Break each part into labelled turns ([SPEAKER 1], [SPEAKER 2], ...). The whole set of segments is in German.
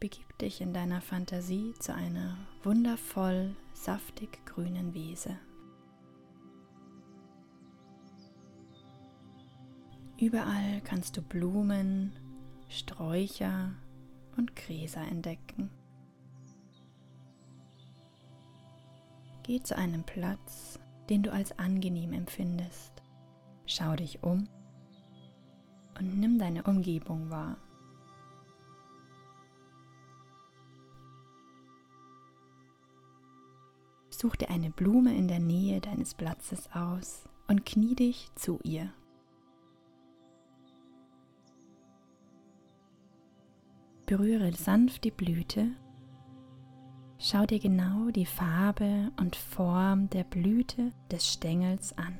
[SPEAKER 1] begib dich in deiner Fantasie zu einer wundervoll saftig grünen Wiese. Überall kannst du Blumen, Sträucher und Gräser entdecken. Geh zu einem Platz, den du als angenehm empfindest. Schau dich um und nimm deine Umgebung wahr. Such dir eine Blume in der Nähe deines Platzes aus und knie dich zu ihr. Berühre sanft die Blüte. Schau dir genau die Farbe und Form der Blüte des Stängels an.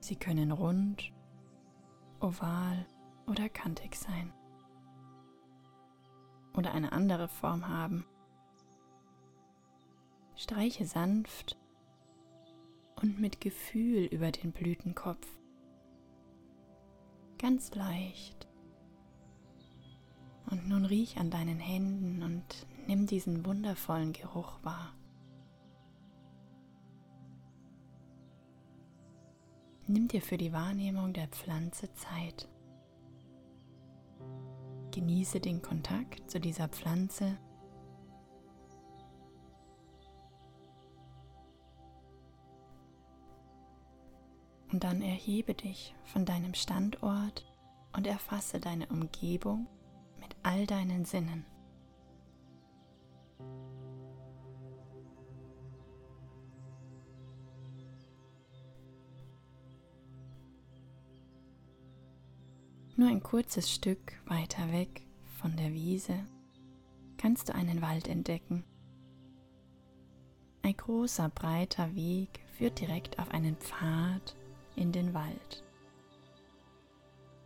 [SPEAKER 1] Sie können rund, oval oder kantig sein oder eine andere Form haben. Streiche sanft und mit Gefühl über den Blütenkopf. Ganz leicht. Und nun riech an deinen Händen und nimm diesen wundervollen Geruch wahr. Nimm dir für die Wahrnehmung der Pflanze Zeit. Genieße den Kontakt zu dieser Pflanze. Und dann erhebe dich von deinem Standort und erfasse deine Umgebung mit all deinen Sinnen. Nur ein kurzes Stück weiter weg von der Wiese kannst du einen Wald entdecken. Ein großer, breiter Weg führt direkt auf einen Pfad in den Wald.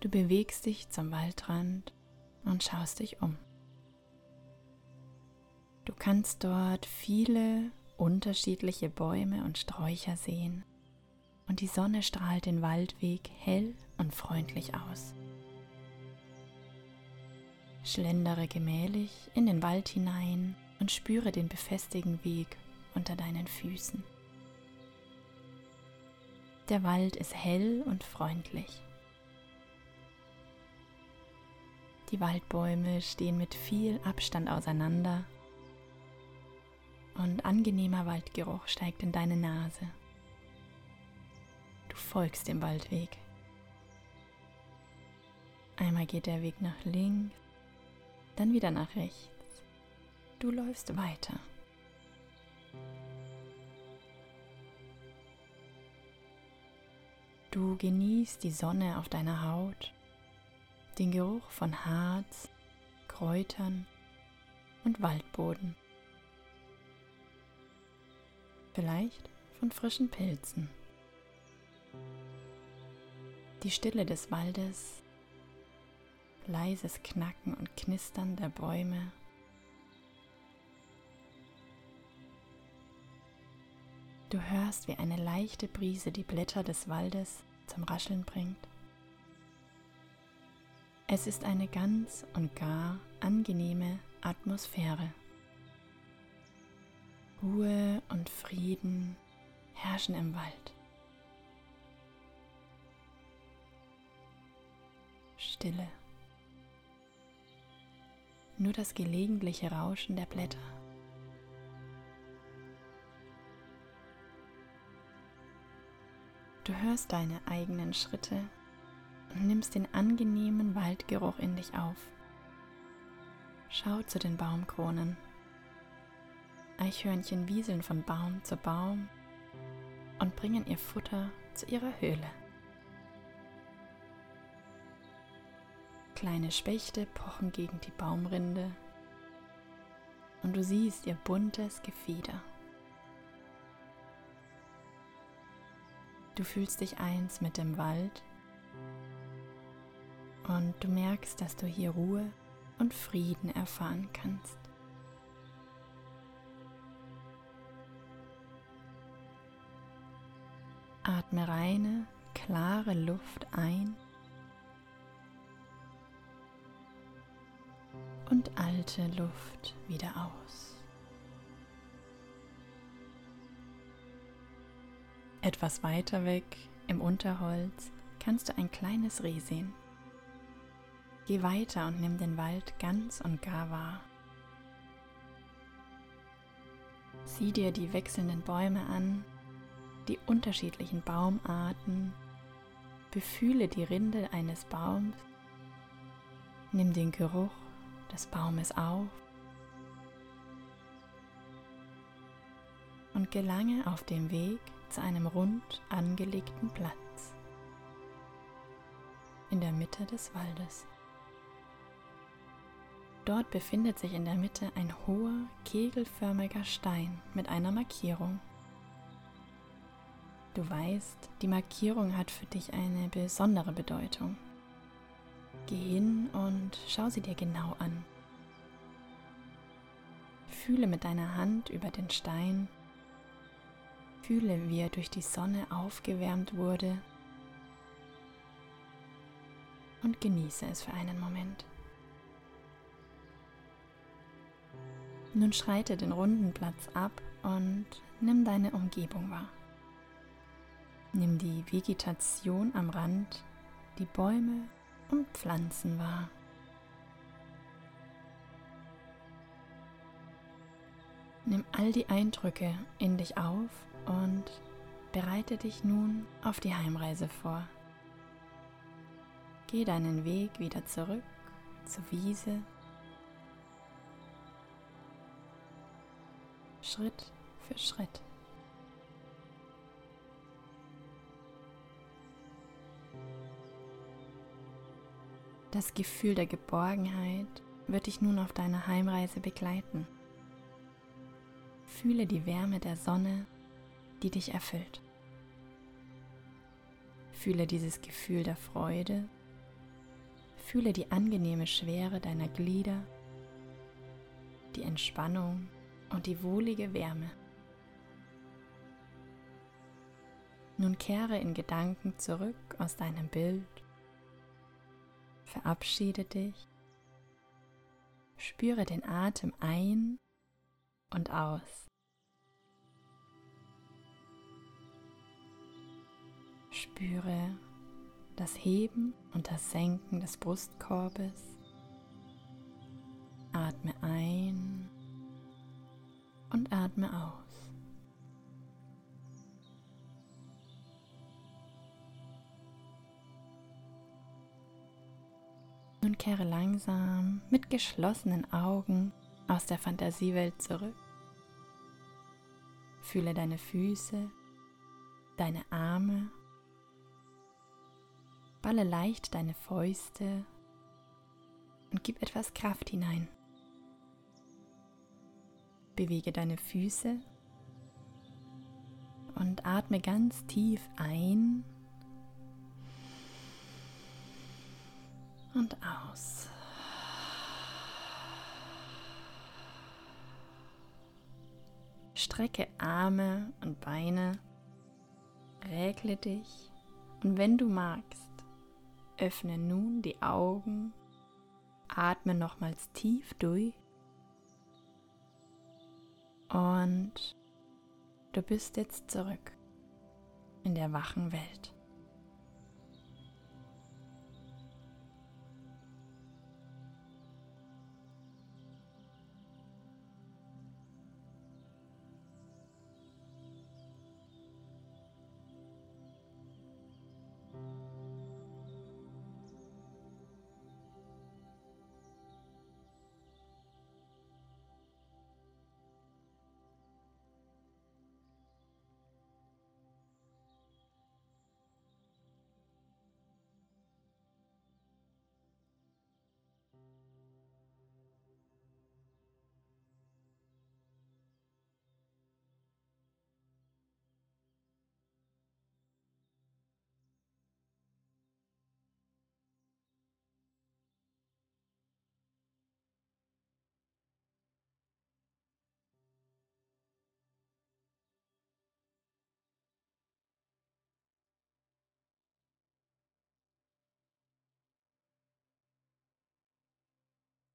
[SPEAKER 1] Du bewegst dich zum Waldrand und schaust dich um. Du kannst dort viele unterschiedliche Bäume und Sträucher sehen und die Sonne strahlt den Waldweg hell und freundlich aus schlendere gemählich in den Wald hinein und spüre den befestigten Weg unter deinen Füßen. Der Wald ist hell und freundlich. Die Waldbäume stehen mit viel Abstand auseinander und angenehmer Waldgeruch steigt in deine Nase. Du folgst dem Waldweg. Einmal geht der Weg nach links, dann wieder nach rechts. Du läufst weiter. Du genießt die Sonne auf deiner Haut, den Geruch von Harz, Kräutern und Waldboden. Vielleicht von frischen Pilzen. Die Stille des Waldes leises Knacken und Knistern der Bäume. Du hörst, wie eine leichte Brise die Blätter des Waldes zum Rascheln bringt. Es ist eine ganz und gar angenehme Atmosphäre. Ruhe und Frieden herrschen im Wald. Stille nur das gelegentliche Rauschen der Blätter. Du hörst deine eigenen Schritte und nimmst den angenehmen Waldgeruch in dich auf. Schau zu den Baumkronen. Eichhörnchen wieseln von Baum zu Baum und bringen ihr Futter zu ihrer Höhle. Kleine Spechte pochen gegen die Baumrinde und du siehst ihr buntes Gefieder. Du fühlst dich eins mit dem Wald und du merkst, dass du hier Ruhe und Frieden erfahren kannst. Atme reine, klare Luft ein und alte Luft wieder aus. Etwas weiter weg im Unterholz kannst du ein kleines Reh sehen. Geh weiter und nimm den Wald ganz und gar wahr. Sieh dir die wechselnden Bäume an, die unterschiedlichen Baumarten, befühle die Rinde eines Baums, nimm den Geruch des Baumes auf und gelange auf dem Weg zu einem rund angelegten Platz in der Mitte des Waldes. Dort befindet sich in der Mitte ein hoher, kegelförmiger Stein mit einer Markierung. Du weißt, die Markierung hat für dich eine besondere Bedeutung. Geh hin und schau sie dir genau an. Fühle mit deiner Hand über den Stein. Fühle, wie er durch die Sonne aufgewärmt wurde. Und genieße es für einen Moment. Nun schreite den runden Platz ab und nimm deine Umgebung wahr. Nimm die Vegetation am Rand, die Bäume und Pflanzen wahr. Nimm all die Eindrücke in dich auf und bereite dich nun auf die Heimreise vor. Geh deinen Weg wieder zurück zur Wiese Schritt für Schritt. Das Gefühl der Geborgenheit wird dich nun auf deiner Heimreise begleiten. Fühle die Wärme der Sonne, die dich erfüllt. Fühle dieses Gefühl der Freude. Fühle die angenehme Schwere deiner Glieder, die Entspannung und die wohlige Wärme. Nun kehre in Gedanken zurück aus deinem Bild, verabschiede dich, spüre den Atem ein und aus. Spüre das Heben und das Senken des Brustkorbes. Atme ein und atme aus. Nun kehre langsam mit geschlossenen Augen aus der Fantasiewelt zurück. Fühle deine Füße, deine Arme, balle leicht deine Fäuste und gib etwas Kraft hinein. Bewege deine Füße und atme ganz tief ein und aus. Strecke Arme und Beine, regle dich und wenn du magst, öffne nun die Augen, atme nochmals tief durch und du bist jetzt zurück in der wachen Welt.